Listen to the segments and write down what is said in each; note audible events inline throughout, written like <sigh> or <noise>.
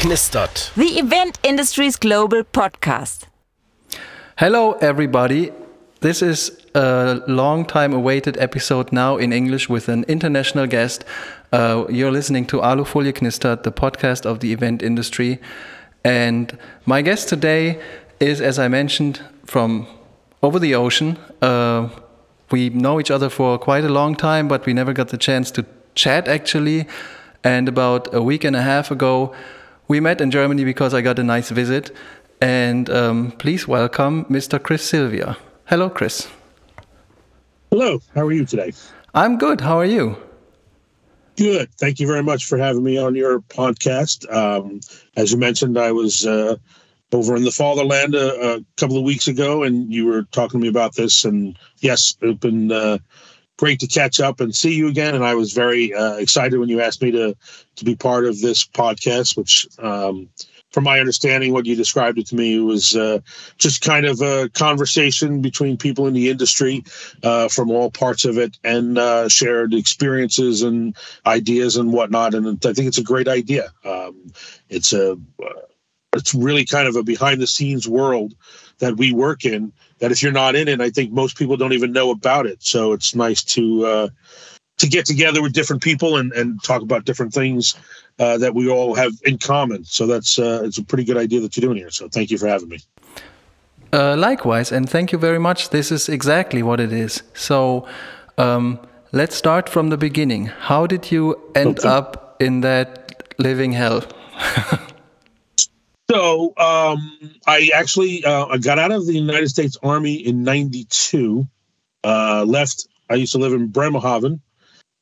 knistert. The Event Industries Global Podcast. Hello, everybody. This is a long time awaited episode now in English with an international guest. Uh, you're listening to Alufolie Knistert, the podcast of the event industry. And my guest today is, as I mentioned, from over the ocean. Uh, we know each other for quite a long time, but we never got the chance to chat actually. And about a week and a half ago, we met in Germany because I got a nice visit. And um, please welcome Mr. Chris Silvia. Hello, Chris. Hello. How are you today? I'm good. How are you? Good. Thank you very much for having me on your podcast. Um, as you mentioned, I was uh, over in the fatherland a, a, couple of weeks ago, and you were talking to me about this. And yes, it's been uh, great to catch up and see you again. And I was very uh, excited when you asked me to to be part of this podcast, which. Um, from my understanding, what you described it to me was uh, just kind of a conversation between people in the industry uh, from all parts of it and uh, shared experiences and ideas and whatnot. And I think it's a great idea. Um, it's a it's really kind of a behind the scenes world that we work in that if you're not in it i think most people don't even know about it. So it's nice to uh, to get together with different people and, and talk about different things uh, that we all have in common. So that's uh, it's a pretty good idea that you're doing here. So thank you for having me. Uh, likewise and thank you very much. This is exactly what it is. So um, let's start from the beginning. How did you end okay. up in that living hell <laughs> So um, I actually uh, I got out of the United States Army in '92. Uh, left. I used to live in Bremerhaven,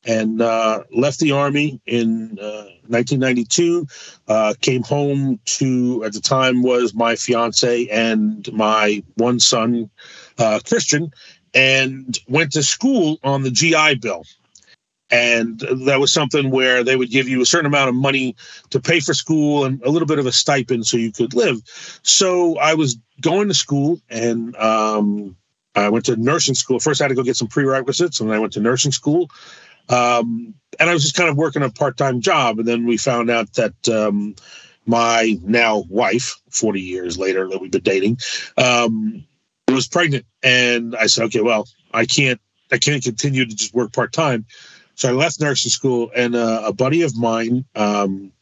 and uh, left the army in 1992. Uh, uh, came home to at the time was my fiance and my one son, uh, Christian, and went to school on the GI Bill and that was something where they would give you a certain amount of money to pay for school and a little bit of a stipend so you could live. So i was going to school and um, i went to nursing school. First i had to go get some prerequisites and then i went to nursing school. Um, and i was just kind of working a part-time job. And then we found out that um, my now wife 40 years later that we've been dating um, was pregnant. And i said okay well i can't i can't continue to just work part-time so I left nursing school, and uh, a buddy of mine um,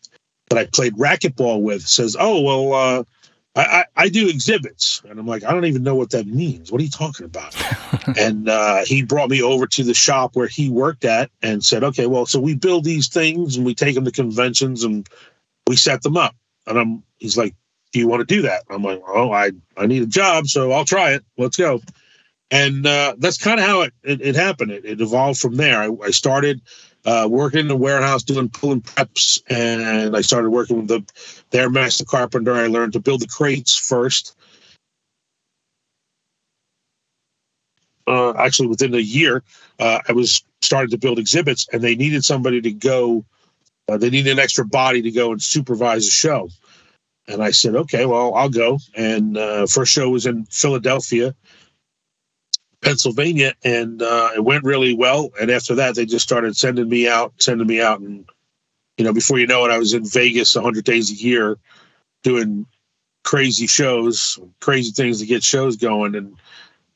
that I played racquetball with says, "Oh well, uh, I, I, I, do exhibits," and I'm like, "I don't even know what that means. What are you talking about?" <laughs> and uh, he brought me over to the shop where he worked at, and said, "Okay, well, so we build these things, and we take them to conventions, and we set them up." And I'm, he's like, "Do you want to do that?" I'm like, "Oh, I I need a job, so I'll try it. Let's go." And uh, that's kind of how it, it, it happened. It, it, evolved from there. I, I started uh, working in the warehouse doing pulling preps, and I started working with the their master carpenter. I learned to build the crates first. Uh, actually, within a year, uh, I was started to build exhibits, and they needed somebody to go. Uh, they needed an extra body to go and supervise a show. And I said, okay, well, I'll go. And uh, first show was in Philadelphia Pennsylvania, and uh, it went really well. And after that, they just started sending me out, sending me out, and you know, before you know it, I was in Vegas 100 days a year, doing crazy shows, crazy things to get shows going, and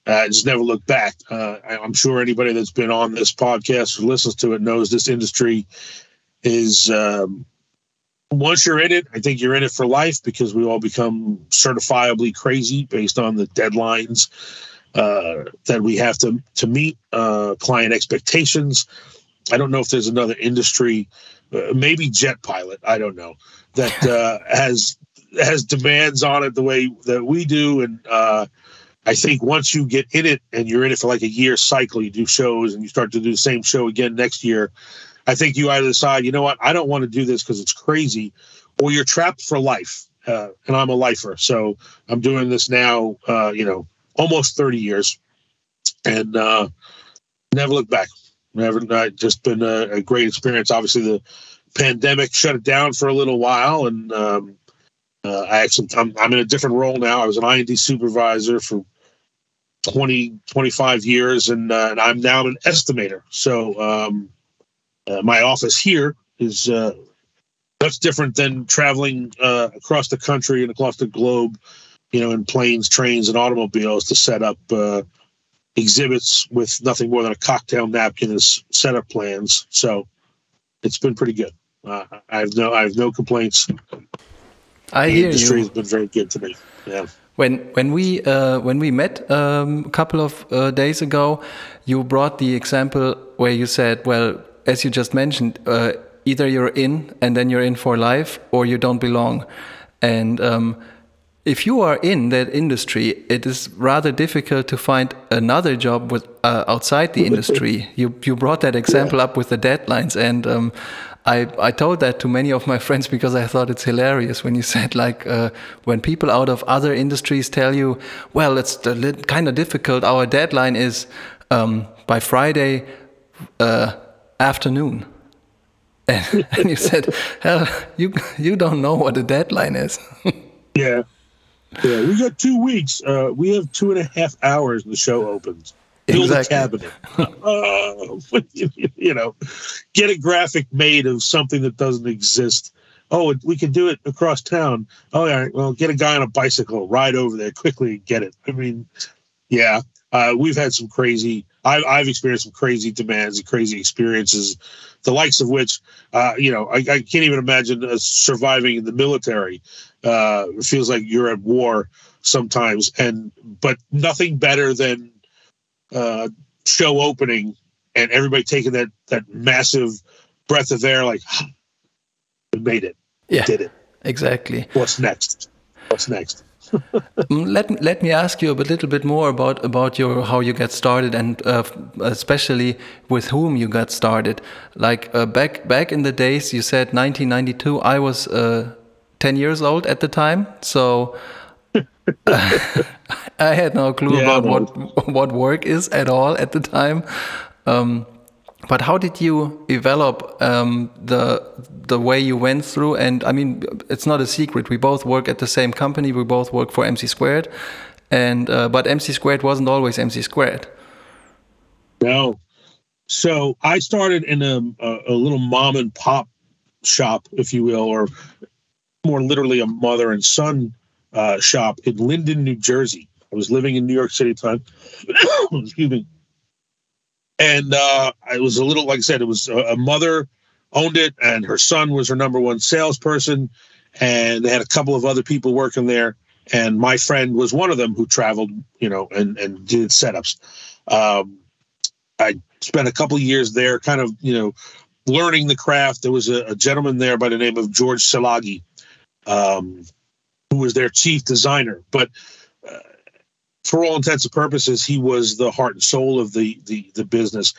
I just never looked back. Uh, I'm sure anybody that's been on this podcast or listens to it knows this industry is. Um, once you're in it, I think you're in it for life because we all become certifiably crazy based on the deadlines uh, that we have to to meet uh, client expectations. I don't know if there's another industry, uh, maybe jet pilot. I don't know that <laughs> uh, has has demands on it the way that we do, and uh, I think once you get in it and you're in it for like a year cycle, you do shows and you start to do the same show again next year. I think you either decide, you know what, I don't want to do this because it's crazy, or you're trapped for life. Uh, and I'm a lifer, so I'm doing this now. Uh, you know, almost 30 years and uh, never looked back. Never, uh, just been a, a, great experience. Obviously, the pandemic shut it down for a little while, and um, uh, I actually I'm, I'm in a different role now. I was an I&D supervisor for 20 25 years, and, uh, and I'm now an estimator. So um, uh, my office here is uh, That's different than traveling uh, across the country and across the globe, you know, in planes, trains, and automobiles to set up uh, exhibits with nothing more than a cocktail napkin as setup plans. So it's been pretty good. Uh, I have no, I have no complaints. I the hear industry you. has been very good to me. Yeah. When when we uh, when we met um, a couple of uh, days ago, you brought the example where you said, "Well, as you just mentioned, uh, either you're in and then you're in for life, or you don't belong." And um, if you are in that industry, it is rather difficult to find another job with uh, outside the industry. <laughs> you you brought that example up with the deadlines, and um, I I told that to many of my <laughs> friends because I thought it's hilarious when you <laughs> said like uh, when people out of other industries tell you, well, it's kind of difficult. Our deadline is um, by Friday uh, afternoon. And, and you said, "Hell, you you don't know what a deadline is." Yeah. Yeah. We got two weeks. Uh, we have two and a half hours and the show opens. Build Exactly. a cabinet. uh, <laughs> you know, get a graphic made of something that doesn't exist. Oh, we can do it across town. Oh, all right. Well, get a guy on a bicycle, ride over there quickly and get it. I mean, yeah, uh, we've had some crazy. I've, I've experienced some crazy demands and crazy experiences, the likes of which, uh, you know, I, I can't even imagine uh, surviving in the military. Uh, it feels like you're at war sometimes, and but nothing better than uh, show opening and everybody taking that that massive breath of air, like we made it, Yeah, did it. exactly. What's next? What's next? <laughs> Mm, Let me- let me ask you a little bit more about about your how you get started and uh, especially with whom you got started. Like uh, back back in the days, you said 1992. I was uh, 10 years old at the time, so <laughs> I had no clue Yeah, about what what work is at all at the time. Um, but how did you develop um, the the way you went through? And I mean, it's not a secret. We both work at the same company. We both work for MC Squared, and uh, but MC Squared wasn't always MC Squared. No. So I started in a, a, a little mom and pop shop, if you will, or more literally a mother and son uh, shop in Linden, New Jersey. I was living in New York City at the time. <coughs> Excuse me. And uh, I was a little, like I said, it was a, a mother owned it, and her son was her number one salesperson. And they had a couple of other people working there. And my friend was one of them who traveled, you know, and, and did setups. Um, I spent a couple of years there, kind of, you know, learning the craft. There was a, a gentleman there by the name of George Salagi, um, who was their chief designer. But uh, for all intents and purposes, he was the heart and soul of the the the business.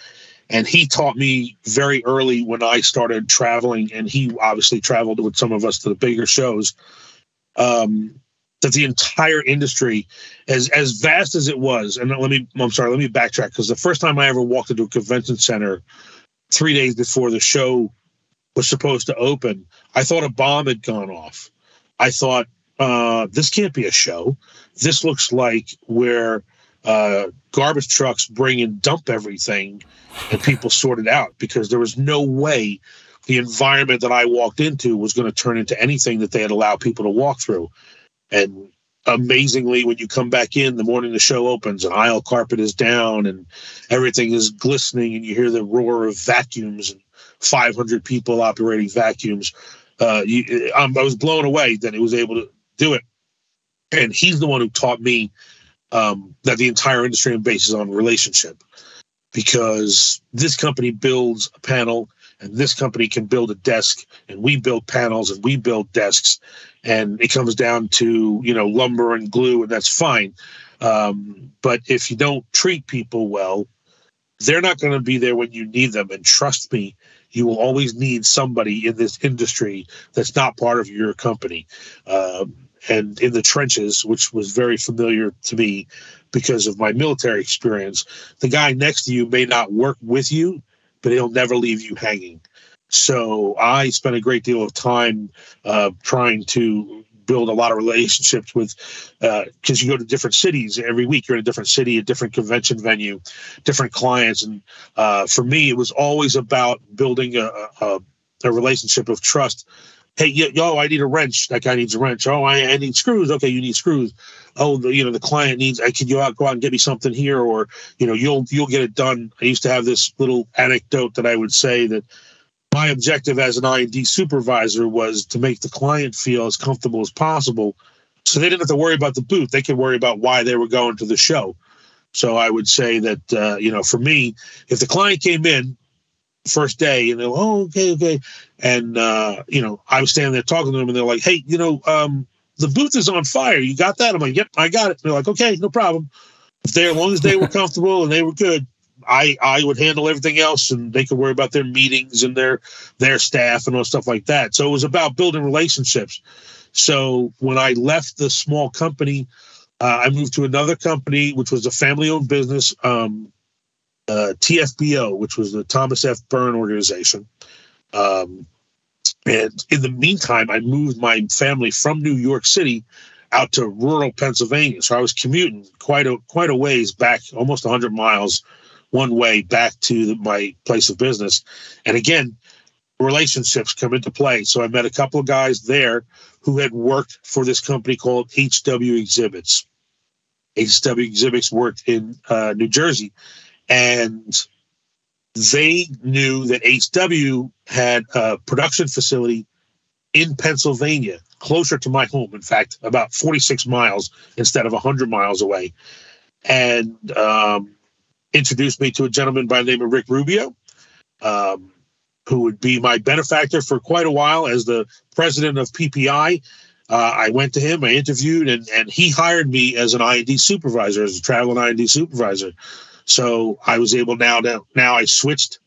And he taught me very early when I started traveling, and he obviously traveled with some of us to the bigger shows. Um, that the entire industry, as as vast as it was, and let me, I'm sorry, let me backtrack because the first time I ever walked into a convention center, three days before the show was supposed to open, I thought a bomb had gone off. I thought uh, this can't be a show. This looks like where uh, garbage trucks bring and dump everything, and people sort it out because there was no way the environment that I walked into was going to turn into anything that they had allowed people to walk through. And amazingly, when you come back in the morning the show opens, and aisle carpet is down and everything is glistening, and you hear the roar of vacuums and 500 people operating vacuums. Uh, you, I was blown away that he was able to do it. And he's the one who taught me um, that the entire industry is based on relationship because this company builds a panel and this company can build a desk and we build panels and we build desks and it comes down to you know lumber and glue and that's fine um, but if you don't treat people well they're not going to be there when you need them and trust me you will always need somebody in this industry that's not part of your company um, and in the trenches which was very familiar to me because of my military experience. The guy next to you may not work with you but he'll never leave you hanging. So I spent a great deal of time uh, trying to build a lot of relationships with, because you go to different cities every week. You're in a different city, a different convention venue, different clients, and uh, for me, it was always about building a, a, a relationship of trust hey, yo, I need a wrench. That guy needs a wrench. Oh, I, I need screws. Okay, you need screws. Oh, the, you know, the client needs. I could you out go out and get me something here, or you know, you'll you'll get it done. I used to have this little anecdote that I would say that my objective as an I&D supervisor was to make the client feel as comfortable as possible, so they didn't have to worry about the booth. They could worry about why they were going to the show. So I would say that uh, you know, for me, if the client came in first day and they're oh, okay, okay. And, uh, you know, I was standing there talking to them and they're like, hey, you know, um, the booth is on fire. You got that? I'm like, yep, I got it. they're like, okay, no problem. If they, as long as they were comfortable and they were good, I, I would handle everything else and they could worry about their meetings and their, their staff and all stuff like that. So it was about building relationships. So when I left the small company, uh, I moved to another company, which was a family owned business. Um, uh, TFBO, which was the Thomas F. Byrne organization. Um, and in the meantime, I moved my family from New York City out to rural Pennsylvania. So I was commuting quite a quite a ways back, almost 100 miles one way back to the, my place of business. And again, relationships come into play. So I met a couple of guys there who had worked for this company called HW Exhibits. HW Exhibits worked in uh, New Jersey, and they knew that HW had a production facility in Pennsylvania, closer to my home. In fact, about 46 miles instead of 100 miles away, and um, introduced me to a gentleman by the name of Rick Rubio. Um, who would be my benefactor for quite a while as the president of PPI. Uh, I went to him, I interviewed, and, and he hired me as an I&D supervisor, as a travel and I&D supervisor. So I was able now to now I switched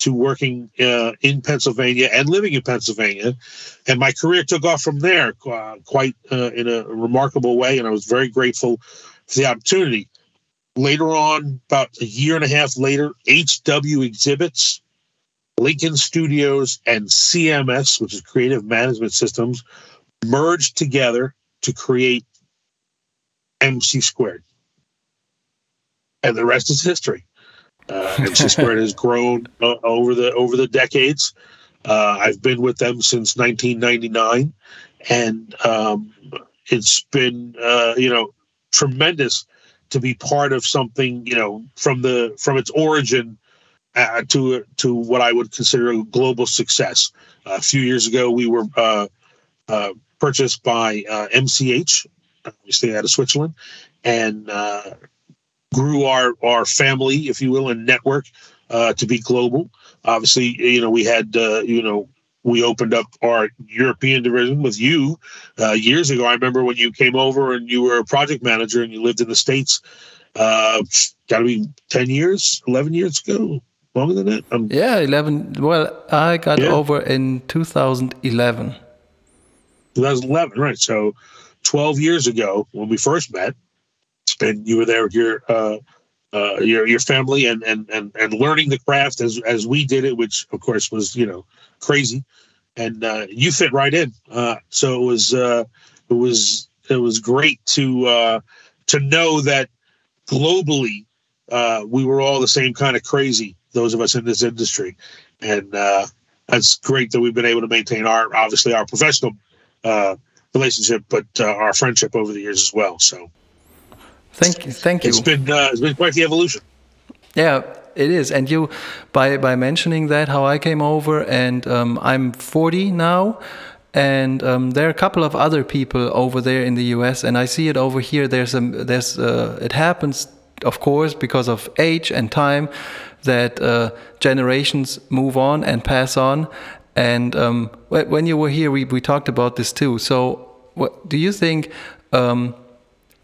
to working uh, in Pennsylvania and living in Pennsylvania, and my career took off from there uh, quite uh, in a remarkable way, and I was very grateful for the opportunity. Later on, about a year and a half later, HW Exhibits, Lincoln Studios, and CMS, which is Creative Management Systems, merged together to create MC Squared and the rest is history. Uh, MC <laughs> Squared has grown uh, over the over the decades. Uh, I've been with them since 1999, and um, it's been uh, you know tremendous to be part of something you know from the from its origin uh, to to what I would consider a global success. a few years ago, we were uh, uh, purchased by uh, MCH, obviously out of Switzerland, and uh, grew our our family, if you will, and network uh, to be global. Obviously, you know, we had uh, you know we opened up our European division with you uh, years ago. I remember when you came over and you were a project manager and you lived in the states. Uh, Got to be ten years, eleven years ago, longer than that. Um, yeah, eleven. Well, I got yeah. over in 2011. 2011, right? So, twelve years ago when we first met and you were there your uh, uh, your your family and, and and and learning the craft as as we did it, which of course was you know crazy, and uh, you fit right in. Uh, so it was uh, it was it was great to uh, to know that globally uh, we were all the same kind of crazy. Those of us in this industry, and uh, that's great that we've been able to maintain our obviously our professional uh, relationship, but uh, our friendship over the years as well. So Thank you. Thank you. It's been uh, it's been quite the evolution. Yeah, it is. And you, by by mentioning that, how I came over, and um, I'm 40 now, and um, there are a couple of other people over there in the U.S. and I see it over here. There's a there's uh, it happens, of course, because of age and time, that uh, generations move on and pass on. And um, when you were here, we we talked about this too. So, what do you think?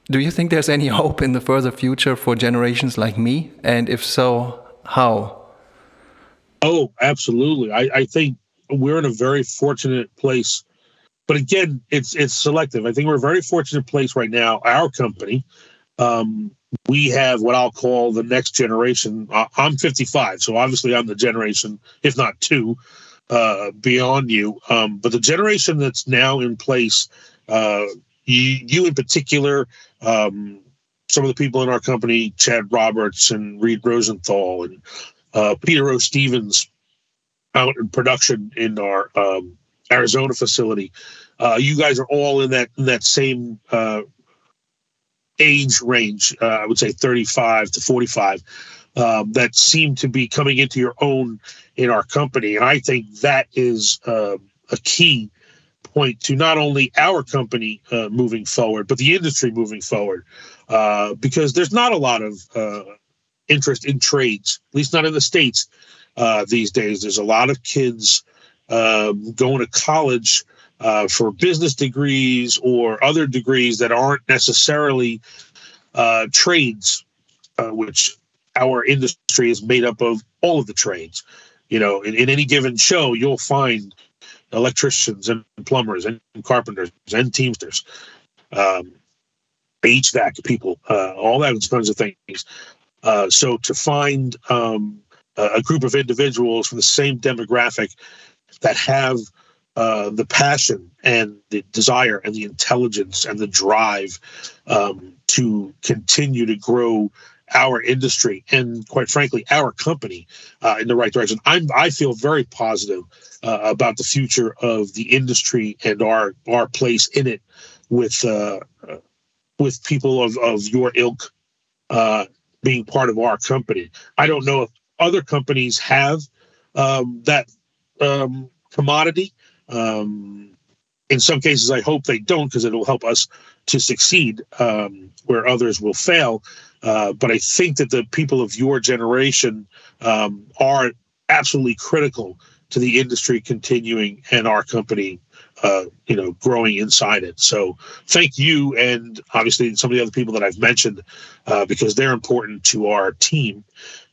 Do you think there's any <laughs> hope in the further future for generations like me? And if so, how? Oh, absolutely. I, I think we're in a very fortunate place. But again, it's it's selective. I think we're a very fortunate place right now. Our company, um, we have what I'll call the next generation. I'm 55, so obviously I'm the generation, if not two, uh, beyond you. Um, but the generation that's now in place, uh, you, you in particular, um, some of the people in our company, Chad Roberts and Reed Rosenthal and uh, Peter O. Stevens, out in production in our um, Arizona facility. Uh, you guys are all in that in that same uh, age range. Uh, I would say 35 to 45. Um, that seem to be coming into your own in our company, and I think that is uh, a key point to not only our company uh, moving forward, but the industry moving forward, uh, because there's not a lot of uh, interest in trades, at least not in the states uh, these days. There's a lot of kids um, going to college uh, for business degrees or other degrees that aren't necessarily uh, trades, which our industry is made up of all of the trades. You know, in, in any given show, you'll find electricians and plumbers and carpenters and teamsters, um, HVAC people, uh, all those kinds of things. Uh, so to find um, a group of individuals from the same demographic that have uh, the passion and the desire and the intelligence and the drive um, to continue to grow our industry and quite frankly our company uh, in the right direction. I'm, i feel very positive uh, about the future of the industry and our our place in it with uh, with people of, of your ilk uh, being part of our company. I don't know if other companies have um, that um, commodity. Um, in some cases, I hope they don't because it'll help us to succeed um, where others will fail. Uh, but I think that the people of your generation um, are absolutely critical to the industry continuing and our company, uh, you know, growing inside it. So thank you, and obviously some of the other people that I've mentioned, uh, because they're important to our team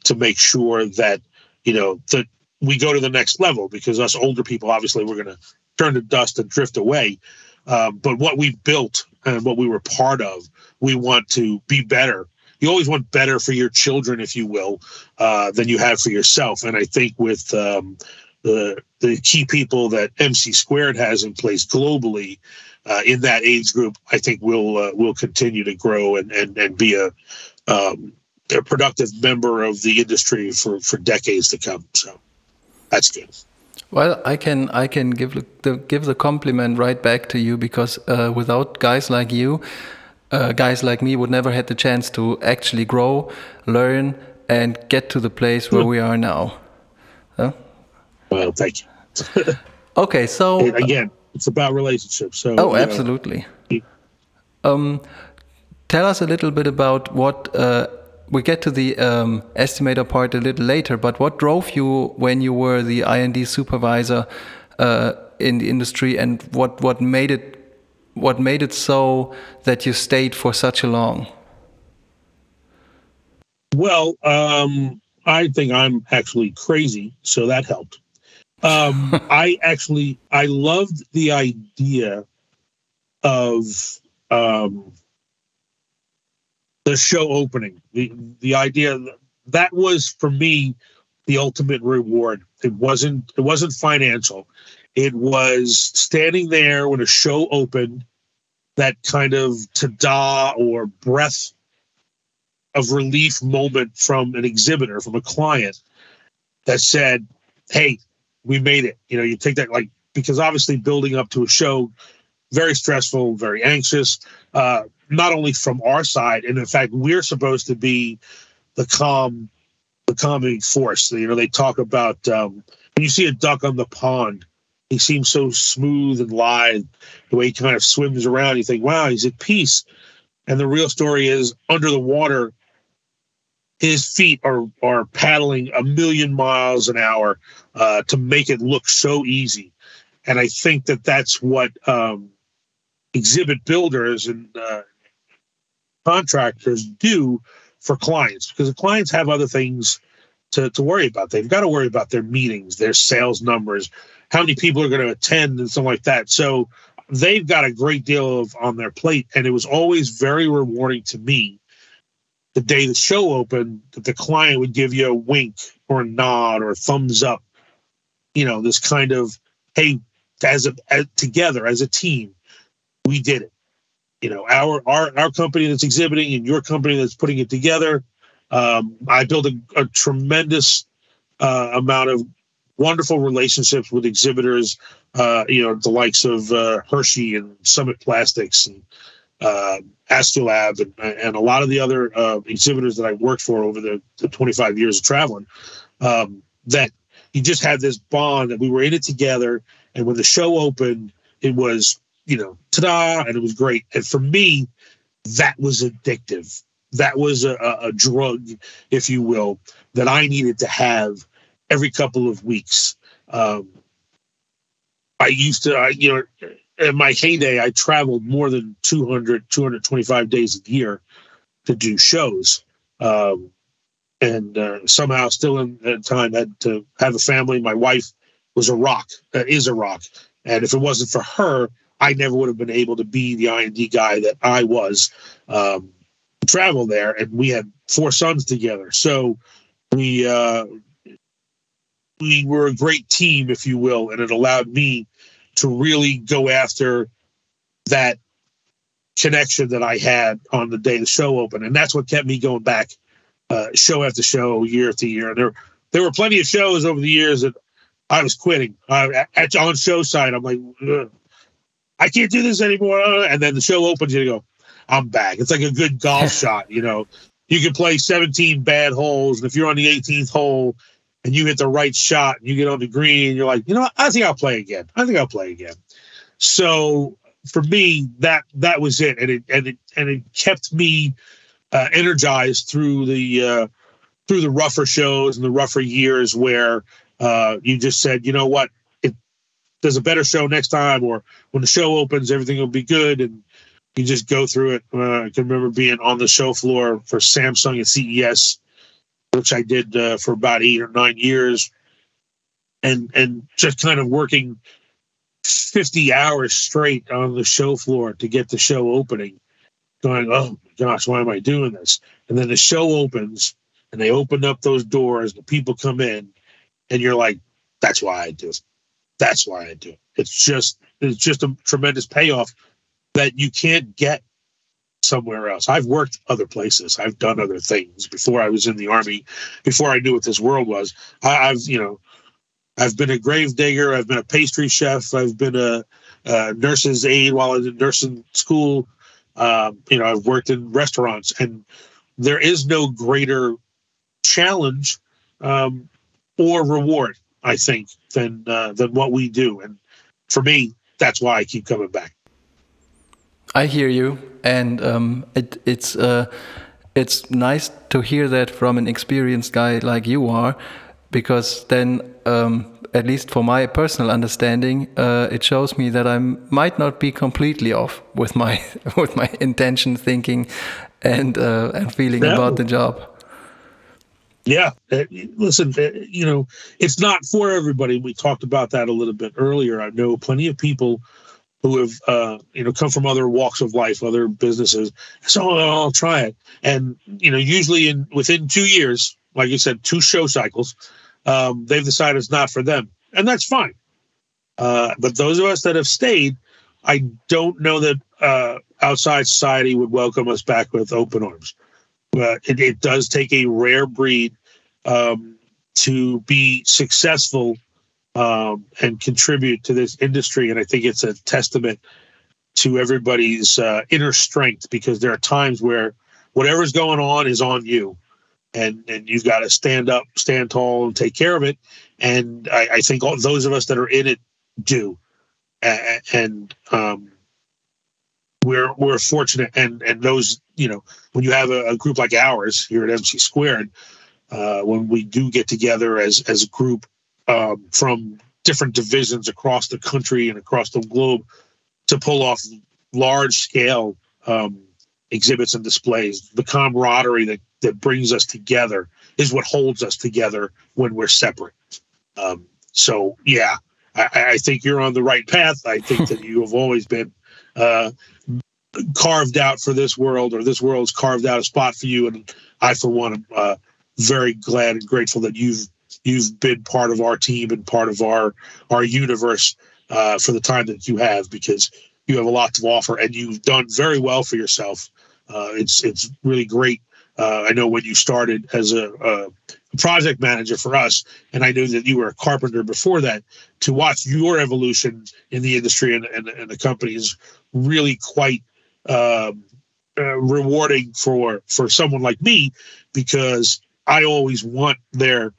to make sure that you know that we go to the next level because us older people, obviously, we're going to turn to dust and drift away. Um, but what we built and what we were part of, we want to be better. You always want better for your children, if you will, uh, than you have for yourself. And I think with um, the the key people that MC Squared has in place globally uh, in that age group, I think will uh, will continue to grow and and and be a um, a productive member of the industry for for decades to come. So that's good. Well, I can I can give the give the compliment right back to you because uh, without guys like you, uh, guys like me would never had the chance to actually grow, learn, and get to the place where we are now. Huh? Well, thank you. <laughs> okay, so again, it's about relationships. So oh, absolutely. Um, tell us a little bit about what. Uh, we get to the um, estimator part a little later, but what drove you when you were the I&D supervisor uh, in the industry, and what what made it what made it so that you stayed for such a long? Well, um, I think I'm actually crazy, so that helped. Um, <laughs> I actually I loved the idea of um, the show opening. The the idea that was for me the ultimate reward. It wasn't it wasn't financial. It was standing there when a show opened, that kind of ta-da or breath of relief moment from an exhibitor, from a client that said, Hey, we made it. You know, you take that like because obviously building up to a show, very stressful, very anxious. Uh, not only from our side, and in fact, we're supposed to be the calm, the calming force. You know, they talk about um, when you see a duck on the pond, he seems so smooth and lithe. The way he kind of swims around, you think, wow, he's at peace. And the real story is under the water, his feet are are paddling a million miles an hour uh, to make it look so easy. And I think that that's what um, exhibit builders and uh, contractors do for clients because the clients have other things to, to worry about. They've got to worry about their meetings, their sales numbers, how many people are going to attend, and something like that. So they've got a great deal of on their plate. And it was always very rewarding to me the day the show opened that the client would give you a wink or a nod or a thumbs up. You know, this kind of, hey, as a as, together as a team, we did it you know our our our company that's exhibiting and your company that's putting it together. Um, I built a, a tremendous uh, amount of wonderful relationships with exhibitors uh, you know, the likes of uh, Hershey and Summit Plastics and uh, Astrolab and, and a lot of the other uh, exhibitors that I worked for over the, the 25 years of traveling, um, that you just had this bond that we were in it together. And when the show opened, it was, you know, ta-da, and it was great. And for me, that was addictive. That was a, a drug, if you will, that I needed to have every couple of weeks. Um, I used to, I, you know, in my heyday, I traveled more than 200, 225 days a year to do shows. Um, and uh, somehow, still in that time, had to have a family. My wife was a rock, uh, is a rock. And if it wasn't for her, I never would have been able to be the I&D guy that I was. Um, travel there, and we had four sons together. So we uh, we were a great team, if you will, and it allowed me to really go after that connection that I had on the day the show opened, and that's what kept me going back, uh, show after show, year after year. There, there were plenty of shows over the years that I was quitting. Uh, at on show side, I'm like, I can't do this anymore. And then the show opens, you go, I'm back. It's like a good golf <laughs> shot, you know. You can play 17 bad holes, and if you're on the 18th hole and you hit the right shot and you get on the green, you're like, you know what? I think I'll play again. I think I'll play again. So for me, that that was it, and it and it and it kept me uh, energized through the uh, through the rougher shows and the rougher years where uh, you just said, you know what, there's a better show next time, or when the show opens, everything will be good, and you just go through it. Uh, I can remember being on the show floor for Samsung at CES which I did uh, for about eight or nine years, and and just kind of working fifty hours straight on the show floor to get the show opening. Going, oh my gosh, why am I doing this? And then the show opens, and they open up those doors, the people come in, and you're like, that's why I do it. That's why I do it. It's just it's just a tremendous payoff that you can't get somewhere else. I've worked other places. I've done other things before I was in the army. Before I knew what this world was, I, have you know, I've been a grave digger. I've been a pastry chef. I've been a, a nurse's aide while I was in nursing school. Um, you know, I've worked in restaurants, and there is no greater challenge um, or reward, I think, than uh, than what we do. And for me, that's why I keep coming back. I hear you, and um, it, it's uh, it's nice to hear that from an experienced guy like you are, because then, um, at least for my personal understanding, uh, it shows me that I might not be completely off with my <laughs> with my intention, thinking, and uh, and feeling no. about the job. Yeah, uh, listen, uh, you know, it's not for everybody. We talked about that a little bit earlier. I know plenty of people who have uh, you know come from other walks of life, other businesses. So oh, I'll try it, and you know usually in within two years, like you said, two show cycles, um, they've decided it's not for them, and that's fine. Uh, but those of us that have stayed, I don't know that uh, outside society would welcome us back with open arms. But it, it does take a rare breed um, to be successful um, and contribute to this industry. And I think it's a testament to everybody's uh, inner strength because there are times where whatever's going on is on you. And, and you've got to stand up, stand tall, and take care of it. And I, I think all those of us that are in it do. And, and um, we're we're fortunate, and and those you know when you have a, a group like ours here at MC Squared, uh, when we do get together as as a group um, from different divisions across the country and across the globe to pull off large scale um, exhibits and displays. The camaraderie that, that brings us together is what holds us together when we're separate. Um, so, yeah, I, I, think you're on the right path. I think that you have always been uh, carved out for this world, or this world's carved out a spot for you. And I, for one, am uh, very glad and grateful that you've you've been part of our team and part of our our universe uh, for the time that you have because you have a lot to offer and you've done very well for yourself. Uh, it's it's really great Uh, I know when you started as a, a, project manager for us, and I knew that you were a carpenter before that. To watch your evolution in the industry and, and, and the company is really quite um, uh, rewarding for for someone like me because I always want there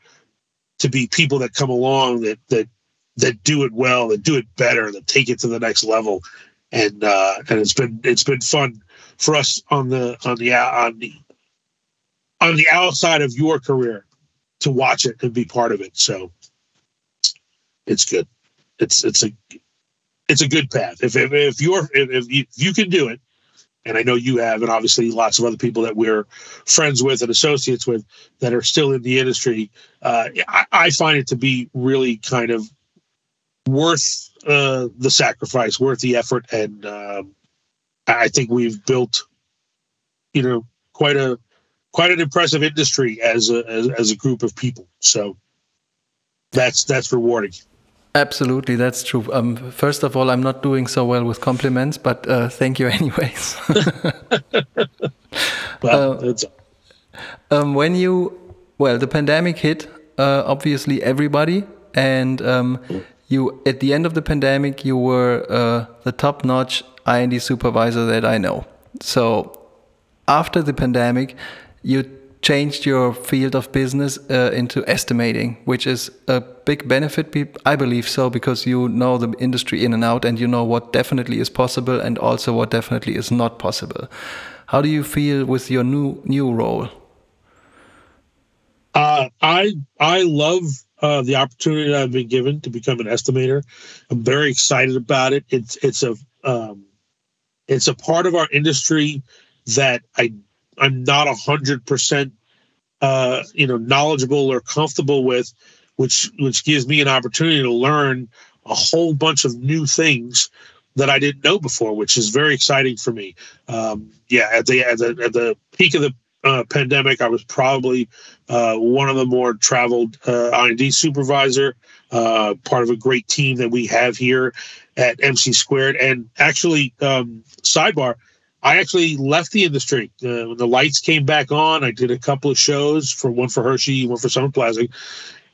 to be people that come along that that that do it well, that do it better, that take it to the next level, and uh, and it's been it's been fun for us on the on the on the on the outside of your career to watch it and be part of it. So it's good. It's it's a it's a good path. If if, if you're if, if you, if you can do it, and I know you have, and obviously lots of other people that we're friends with and associates with that are still in the industry. Uh, I, I, find it to be really kind of worth uh, the sacrifice, worth the effort, and um, I think we've built, you know, quite a quite an impressive industry as a as, as a group of people. So that's that's rewarding. Absolutely, that's true. Um, first of all, I'm not doing so well with compliments, but uh, thank you <laughs> anyways. <laughs> well, uh, um, when you well, the pandemic hit uh, obviously everybody, and um, you at the end of the pandemic you were uh, the top-notch I&D supervisor that I know. So after the pandemic, you changed your field of business uh, into estimating, which is a big benefit. I believe so because you know the industry in and out, and you know what definitely is possible and also what definitely is not possible. How do you feel with your new new role? Uh, I I love uh, the opportunity that I've been given to become an estimator. I'm very excited about it. It's it's a um, it's a part of our industry that I I'm not a hundred percent uh, you know knowledgeable or comfortable with, which which gives me an opportunity to learn a whole bunch of new things that I didn't know before, which is very exciting for me. Um, yeah, at the, at the at the peak of the uh, pandemic, I was probably uh, one of the more traveled uh, supervisor, uh, part of a great team that we have here at MC Squared. And actually, um, sidebar, I actually left the industry uh, when the lights came back on. I did a couple of shows for one for Hershey, one for Summer Plastic,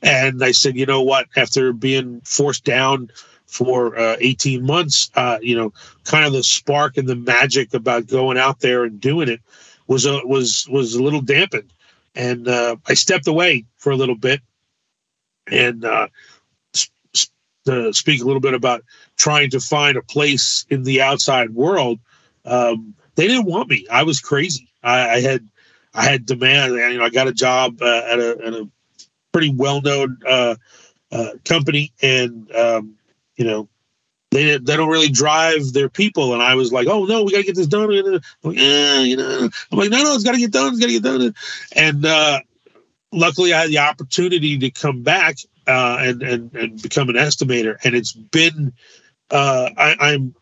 and I said, you know what? After being forced down for uh, 18 months, uh, you know, kind of the spark and the magic about going out there and doing it was a was was a little dampened, and uh, I stepped away for a little bit, and uh, to speak a little bit about trying to find a place in the outside world. Um, they didn't want me. I was crazy. I, I had I had demand. You know, I got a job uh, at, a, at a pretty well known uh, uh, company, and um, you know they they don't really drive their people. And I was like, oh no, we got to get this done. I'm like, you know, I'm like, no, no, it's got to get done. It's got to get done. And uh, luckily, I had the opportunity to come back uh, and and and become an estimator. And it's been uh, I, I'm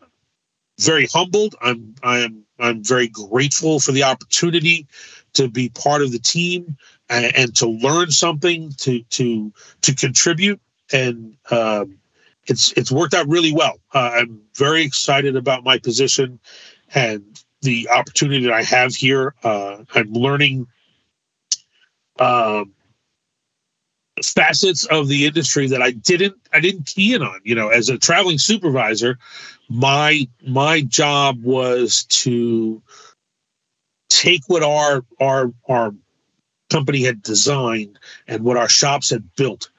very humbled. I'm I am I'm very grateful for the opportunity to be part of the team and, and to learn something to to to contribute and um, it's it's worked out really well. Uh, I'm very excited about my position and the opportunity that I have here. Uh, I'm learning um, facets of the industry that I didn't I didn't key in on. You know, as a traveling supervisor, my my job was to take what our our our company had designed and what our shops had built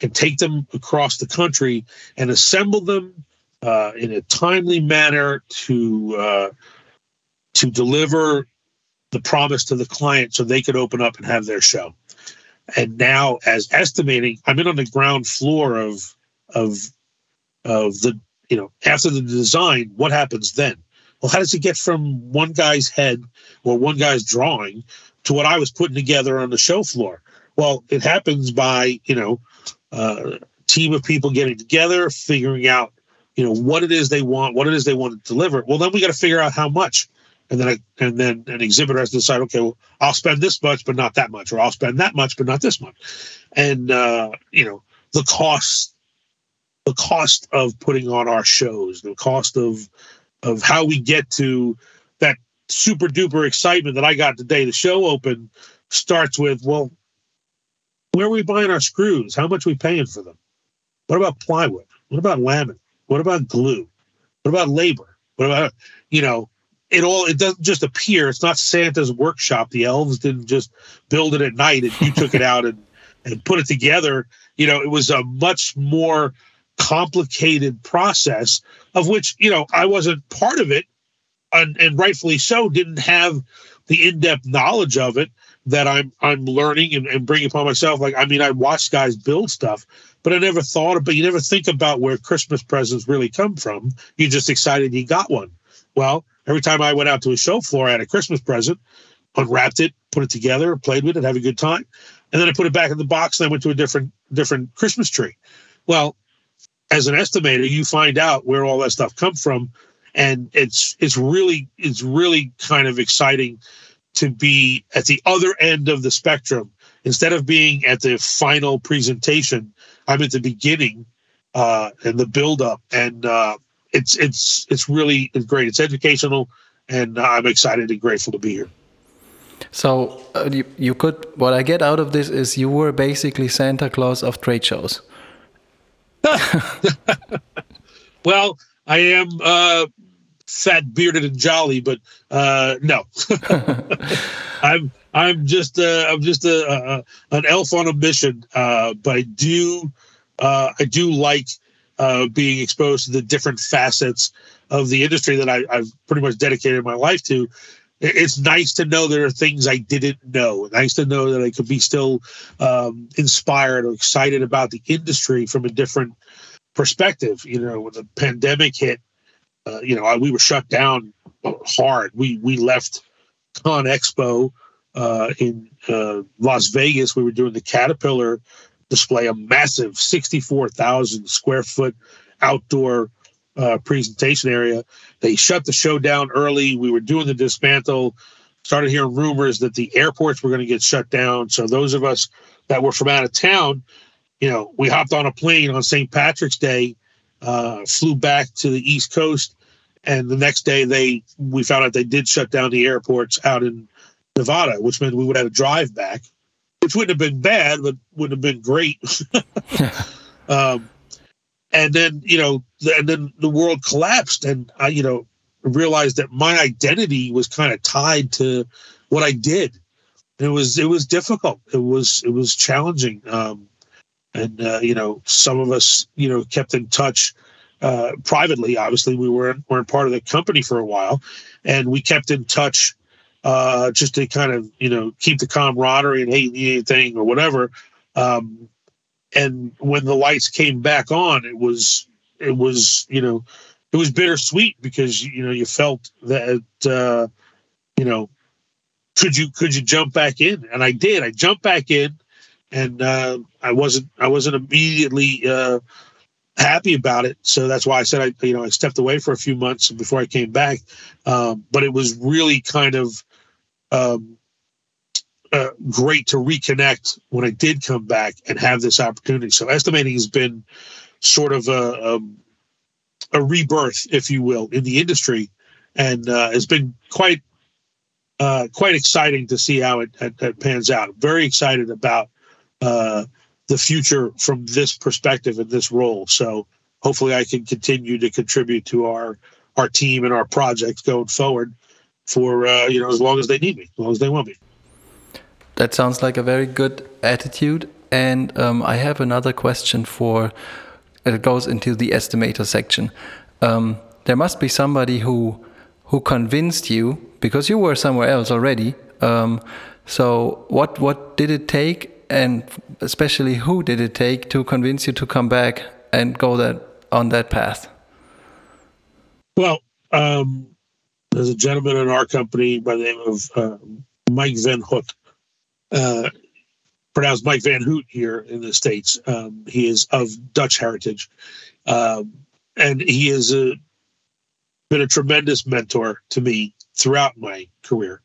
and take them across the country and assemble them uh, in a timely manner to uh, to deliver the promise to the client so they could open up and have their show. And now, as estimating, I'm in on the ground floor of of of the you know after the design. What happens then? Well, how does it get from one guy's head or one guy's drawing to what I was putting together on the show floor? Well, it happens by you know uh, team of people getting together, figuring out, you know, what it is they want, what it is they want to deliver. Well, then we got to figure out how much. And then I, and then an exhibitor has to decide, okay, well, I'll spend this much, but not that much, or I'll spend that much, but not this much. And uh, you know, the cost, the cost of putting on our shows, the cost of of how we get to that super duper excitement that I got the day the show opened starts with, well, where are we buying our screws? How much are we paying for them? What about plywood? What about laminate? What about glue? What about labor? What about, you know, it all, it doesn't just appear. It's not Santa's workshop. The elves didn't just build it at night and you took it out and, and put it together. You know, it was a much more complicated process of which, you know, I wasn't part of it and, and rightfully so, didn't have the in-depth knowledge of it that I'm I'm learning and, and bringing upon myself. Like, I mean, I watched guys build stuff, but I never thought about you never think about where Christmas presents really come from. You're just excited you got one. Well, every time I went out to a show floor, I had a Christmas present, unwrapped it, put it together, played with it, have a good time. And then I put it back in the box and I went to a different different Christmas tree. Well, as an estimator, you find out where all that stuff come from. And it's it's really it's really kind of exciting to be at the other end of the spectrum instead of being at the final presentation i'm at the beginning uh, and the build up and uh, it's it's it's really great it's educational and i'm excited and grateful to be here so uh, you, you could what i get out of this is you were basically santa claus of trade shows <laughs> well i am uh, fat, bearded, and jolly. But uh, no, <laughs> I'm I'm just uh, I'm just a, a, an elf on a mission. Uh, but I do uh, I do like uh, being exposed to the different facets of the industry that I, I've pretty much dedicated my life to. It's nice to know there are things I didn't know. Nice to know that I could be still um, inspired or excited about the industry from a different perspective. You know, when the pandemic hit, uh, you know, we were shut down hard. We we left Con Expo uh, in uh, Las Vegas. We were doing the Caterpillar display, a massive sixty-four thousand square foot outdoor uh, presentation area. They shut the show down early. We were doing the dismantle. Started hearing rumors that the airports were going to get shut down. So those of us that were from out of town, you know, we hopped on a plane on St. Patrick's Day, uh, flew back to the East Coast, and the next day they we found out they did shut down the airports out in Nevada, which meant we would have to drive back, which wouldn't have been bad, but wouldn't have been great. <laughs> um, and then you know, and then the world collapsed, and I you know realized that my identity was kind of tied to what I did. It was it was difficult. It was it was challenging. Um, and uh, you know, some of us you know kept in touch uh, privately. Obviously, we weren't weren't part of the company for a while, and we kept in touch uh, just to kind of you know keep the camaraderie and hate anything or whatever. Um, and when the lights came back on, it was it was you know it was bittersweet because you know you felt that uh, you know could you could you jump back in and i did i jumped back in and uh, i wasn't i wasn't immediately uh, happy about it. So that's why I said I, you know, I stepped away for a few months before I came back. Um, but it was really kind of um, uh, great to reconnect when I did come back and have this opportunity. So estimating has been sort of a, a, um, a rebirth, if you will, in the industry, and uh, it's been quite uh, quite exciting to see how it, it, it pans out. very excited about uh, the future from this perspective and this role. So hopefully I can continue to contribute to our our team and our projects going forward for uh, you know as long as they need me, as long as they want me. That sounds like a very good attitude. And um, I have another question for it goes into the estimator section. Um, there must be somebody who who convinced you because you were somewhere else already. Um, so what what did it take and especially who did it take to convince you to come back and go that on that path? Well, um, there's a gentleman in our company by the name of uh, Mike Van Hook, uh, pronounced Mike Van Hoot here in the states. Um, he is of Dutch heritage, um, and he has been a tremendous mentor to me throughout my career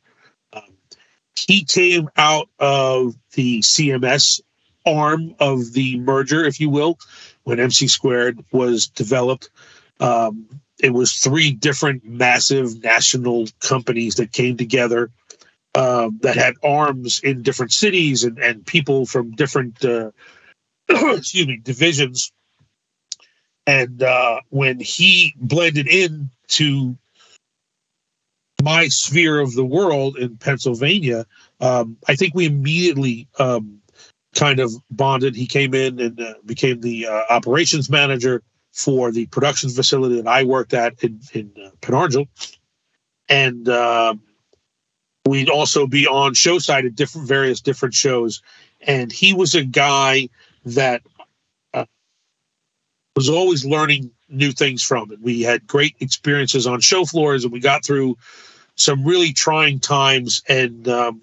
he came out of the CMS arm of the merger, if you will, when MC Squared was developed. Um, it was three different massive national companies that came together um, that had arms in different cities and, and people from different uh, <clears throat> excuse me divisions and uh, when he blended in to my sphere of the world in Pennsylvania, um, I think we immediately um, kind of bonded. He came in and uh, became the uh, operations manager for the production facility that I worked at in, in uh, Pen Argyl. And um, we'd also be on show side at different various different shows. And he was a guy that uh, was always learning new things from it. We had great experiences on show floors, and we got through some really trying times. And um,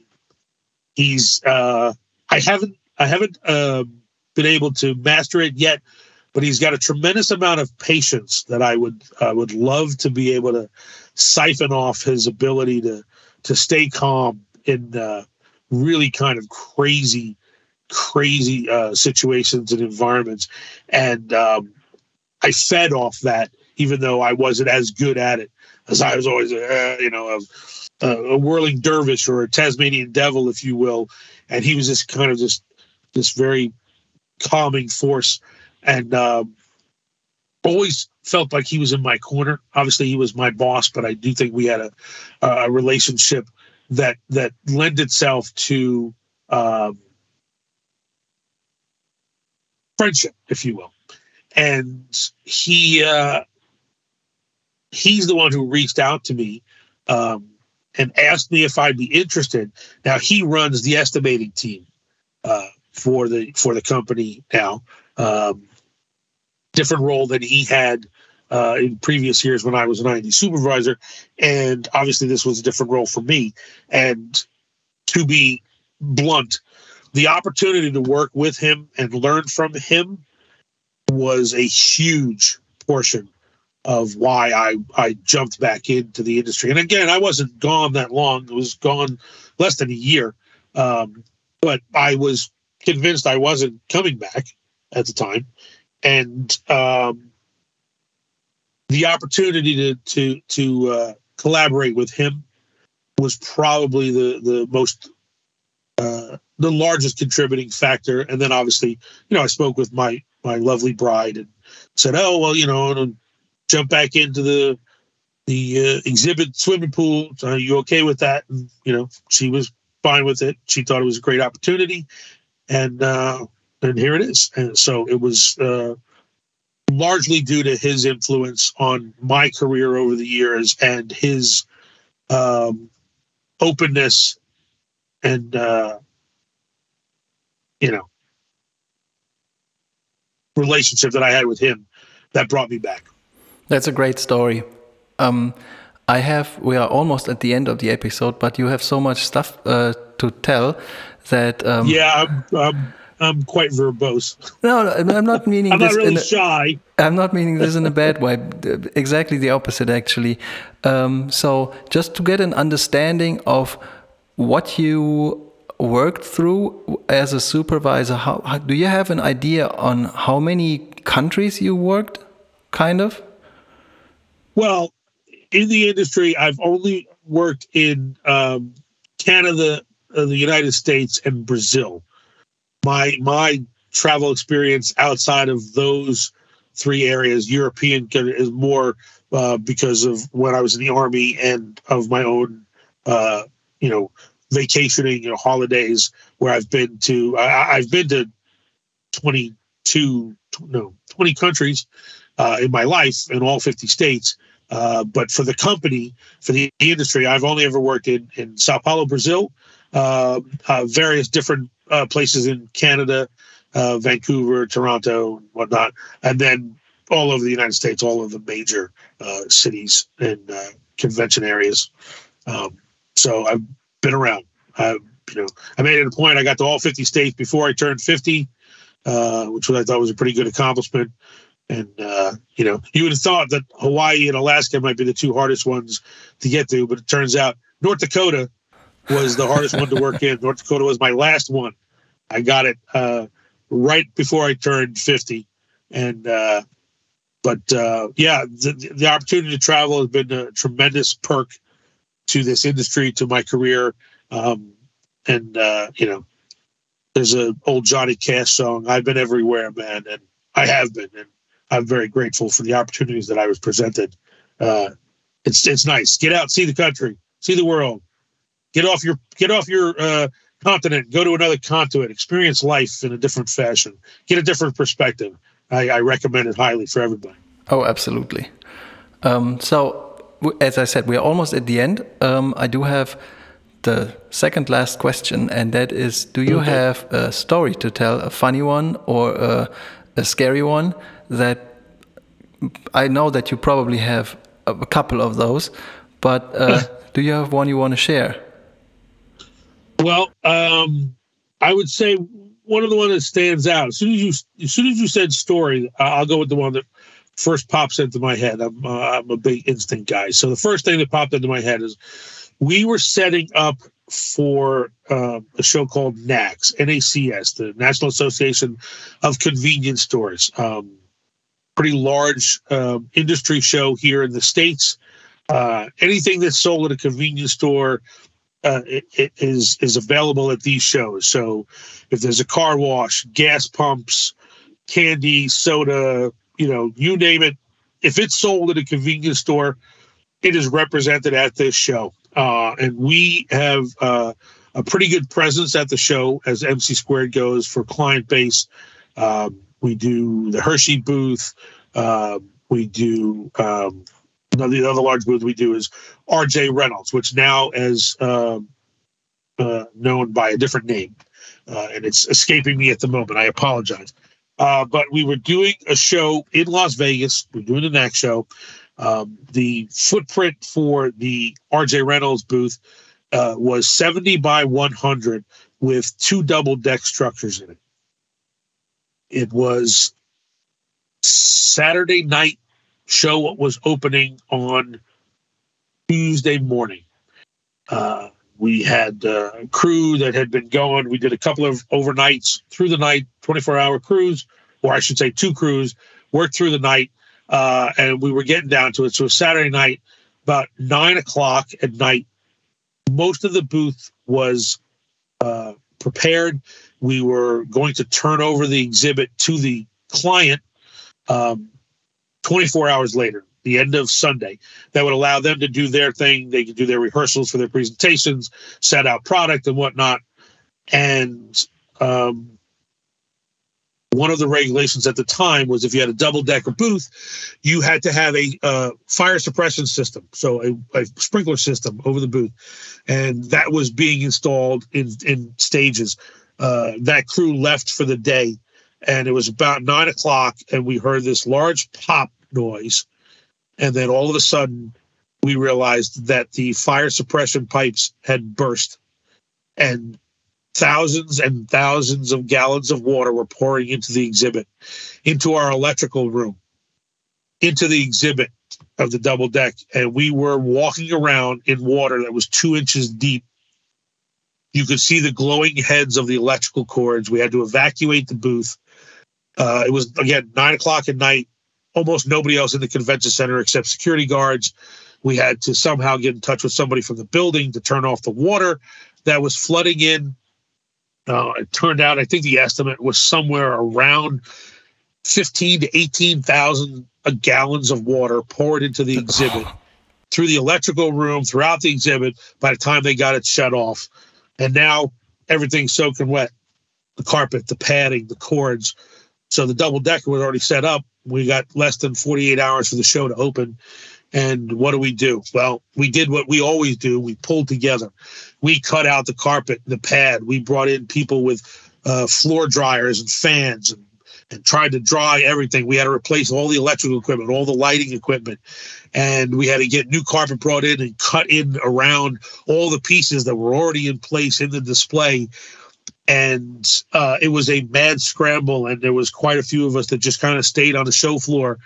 he's uh, I haven't I haven't uh, been able to master it yet, but he's got a tremendous amount of patience that I would I would love to be able to siphon off his ability to to stay calm in uh, really kind of crazy crazy uh, situations and environments, and um, I fed off that, even though I wasn't as good at it as I was always, uh, you know, a, a, whirling dervish or a Tasmanian devil, if you will. And he was just kind of just this very calming force, and um, always felt like he was in my corner. Obviously, he was my boss, but I do think we had a, a relationship that that lent itself to um, friendship, if you will and he uh, he's the one who reached out to me um, and asked me if I'd be interested. Now he runs the estimating team uh, for the for the company now. Um, different role than he had uh, in previous years when I was an I&D supervisor, and obviously this was a different role for me. And to be blunt, the opportunity to work with him and learn from him was a huge portion of why I, I jumped back into the industry. And again, I wasn't gone that long. It was gone less than a year. Um, but I was convinced I wasn't coming back at the time. And um, the opportunity to to to uh, collaborate with him was probably the the most uh, the largest contributing factor. And then obviously, you know, I spoke with my my lovely bride and said, "Oh well, you know, and jump back into the the uh, exhibit swimming pool. Are you okay with that?" And you know, she was fine with it. She thought it was a great opportunity, and uh, and here it is. And so it was uh, largely due to his influence on my career over the years and his um, openness and uh, you know relationship that I had with him that brought me back. That's a great story. Um, I have, we are almost at the end of the episode, but you have so much stuff uh, to tell that. Um, yeah, I'm, I'm, I'm, quite verbose. No, no I'm not meaning <laughs> I'm this. not really a, shy. I'm not meaning this in a bad way. <laughs> Exactly the opposite, actually. Um, so, just to get an understanding of what you worked through as a supervisor, how, how, do you have an idea on how many countries you worked, kind of? Well, in the industry, I've only worked in um, Canada, uh, the United States, and Brazil. My my travel experience outside of those three areas, European is more uh, because of when I was in the army and of my own, uh, you know, vacationing, you know, holidays where I've been to. I, have been to twenty two, no, twenty countries uh, in my life in all fifty states. Uh, but for the company, for the industry, I've only ever worked in in Sao Paulo, Brazil, uh, uh various different uh, places in Canada, uh, Vancouver, Toronto, and whatnot, and then all over the United States, all of the major cities and convention areas. Um, so I've been around. I, you know, I made it a point. I got to all 50 states before I turned 50, uh, which I thought was a pretty good accomplishment. And uh, you know, you would have thought that Hawaii and Alaska might be the two hardest ones to get to, but it turns out North Dakota was the hardest one to <laughs> work in. North Dakota was my last one. I got it uh, right before I turned 50, and uh, but uh, yeah, the, the opportunity to travel has been a tremendous perk to this industry, to my career. Um, and uh, you know, there's an old Johnny Cash song, "I've been everywhere, man," and I have been, and I'm very grateful for the opportunities that I was presented. Uh, it's it's nice. Get out, see the country, see the world. Get off your get off your uh, continent, go to another continent, experience life in a different fashion, get a different perspective. I, I recommend it highly for everybody. Oh, absolutely. Um, so, as I said, we're almost at the end. Um, I do have the second last question, and that is Do you have a story to tell, a funny one or a, a scary one that I know that you probably have a couple of those, but uh, do you have one you want to share? Well, um, I would say one of the one that stands out. As soon as you as soon as you said story, I'll go with the one that first pops into my head. I'm uh, I'm a big instinct guy, so the first thing that popped into my head is we were setting up for uh, a show called NACS, NACS, the National Association of Convenience Stores. Um, pretty large uh, industry show here in the states. Uh, anything that's sold at a convenience store uh, it, it is is available at these shows. So if there's a car wash, gas pumps, candy, soda, you know, you name it, if it's sold at a convenience store, it is represented at this show. Uh, and we have uh, a pretty good presence at the show as MC Squared goes for client base. Um, we do the Hershey booth. Uh, we do um, the other large booth we do is RJ Reynolds, which now is uh, uh, known by a different name, uh, and it's escaping me at the moment. I apologize. Uh, but we were doing a show in Las Vegas. We're doing the NACS show. Um, the footprint for the RJ Reynolds booth uh, was 70 by 100 with two double deck structures in it. It was Saturday night show what was opening on Tuesday morning. Uh, we had uh, a crew that had been going. We did a couple of overnights through the night, 24 hour crews, or I should say, two crews, worked through the night, uh, and we were getting down to it. So Saturday night, about nine o'clock at night, most of the booth was uh, prepared. We were going to turn over the exhibit to the client um, 24 hours later, the end of Sunday, that would allow them to do their thing. They could do their rehearsals for their presentations, set out product and whatnot. And um, one of the regulations at the time was if you had a double decker booth, you had to have a uh, fire suppression system, so a, a, sprinkler system over the booth, and that was being installed in in stages. Uh, that crew left for the day, and it was about nine o'clock, and we heard this large pop noise. And then all of a sudden, we realized that the fire suppression pipes had burst and thousands and thousands of gallons of water were pouring into the exhibit, into our electrical room, into the exhibit of the double deck. And we were walking around in water that was two inches deep. You could see the glowing heads of the electrical cords. We had to evacuate the booth. Uh, it was, again, nine o'clock at night almost nobody else in the convention center except security guards. We had to somehow get in touch with somebody from the building to turn off the water that was flooding in. Uh, it turned out, I think the estimate was somewhere around 15 to 18,000 gallons of water poured into the exhibit <sighs> through the electrical room, throughout the exhibit by the time they got it shut off. And now everything's soaking wet the carpet, the padding, the cords. So the double decker was already set up we got less than 48 hours for the show to open. And what do we do? Well, we did what we always do. We pulled together. We cut out the carpet, the pad. We brought in people with uh, floor dryers and fans and, and tried to dry everything. We had to replace all the electrical equipment, all the lighting equipment. And we had to get new carpet brought in and cut in around all the pieces that were already in place in the display and uh, it was a mad scramble and there was quite a few of us that just kind of stayed on the show floor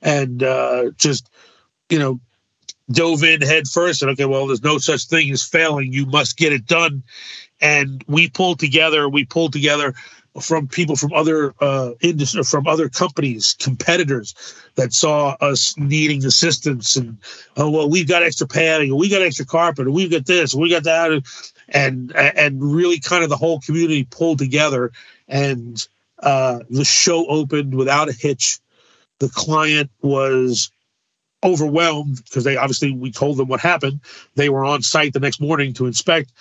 and uh, just you know dove in head first and okay well there's no such thing as failing. You must get it done. And we pulled together we pulled together from people from other uh, industry, from other companies, competitors that saw us needing assistance, and oh well, we've got extra padding, we got extra carpet, we've got this, we got that, and and really kind of the whole community pulled together, and uh, the show opened without a hitch. The client was overwhelmed because they obviously we told them what happened. They were on site the next morning to inspect,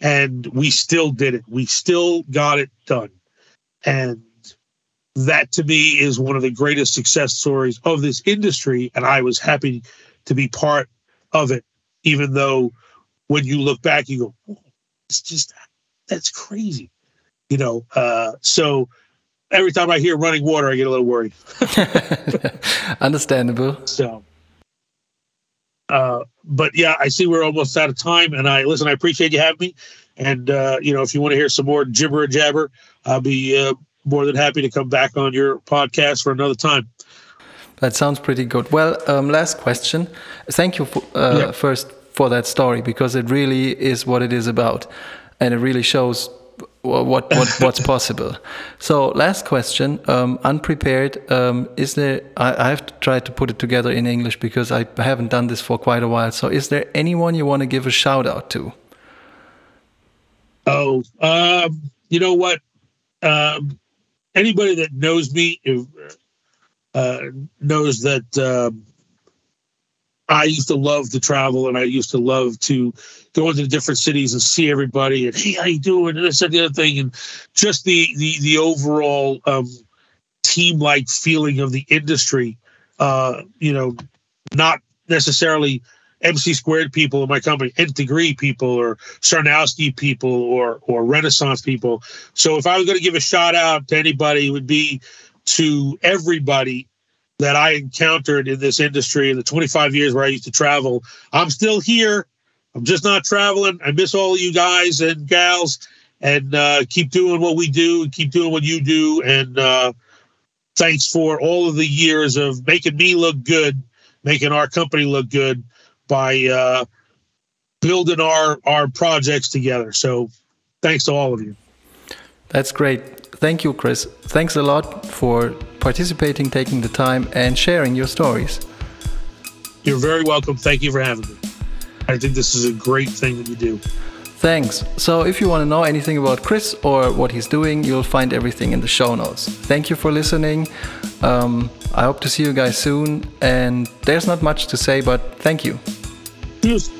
and we still did it. We still got it done, and that to me is one of the greatest success stories of this industry. And I was happy to be part of it, even though when you look back, you go, "It's just that's crazy," you know. Uh, so every time I hear running water, I get a little worried. <laughs> Understandable. So, uh, but yeah, I see we're almost out of time. And I listen, I appreciate you having me. And uh, you know, if you want to hear some more gibber jabber, I'll be uh, more than happy to come back on your podcast for another time. That sounds pretty good. Well, um, last question. Thank you for, uh, yeah. first for that story because it really is what it is about, and it really shows what what <laughs> what's possible. So last question, um, unprepared. Um, is there? I, I, have to try to put it together in English because I haven't done this for quite a while. So is there anyone you want to give a shout out to? Oh, um, you know what? Um, anybody that knows me uh, knows that um, I used to love to travel and I used to love to go into different cities and see everybody and hey, how you doing? And this and the other thing. And just the the the overall um, team like feeling of the industry. Uh, you know, not necessarily MC squared people in my company, Nth Degree people, or Czarnowski people, or or Renaissance people. So if I was going to give a shout out to anybody, it would be to everybody that I encountered in this industry in the 25 years where I used to travel. I'm still here. I'm just not traveling. I miss all of you guys and gals, and uh, keep doing what we do and keep doing what you do. And uh, thanks for all of the years of making me look good, making our company look good by uh, building our our projects together. So thanks to all of you. That's great. Thank you, Chris. Thanks a lot for participating, taking the time, and sharing your stories. You're very welcome. Thank you for having me. I think this is a great thing that you do. Thanks. So, if you want to know anything about Chris or what he's doing, you'll find everything in the show notes. Thank you for listening. Um, I hope to see you guys soon. And there's not much to say, but thank you. Cheers.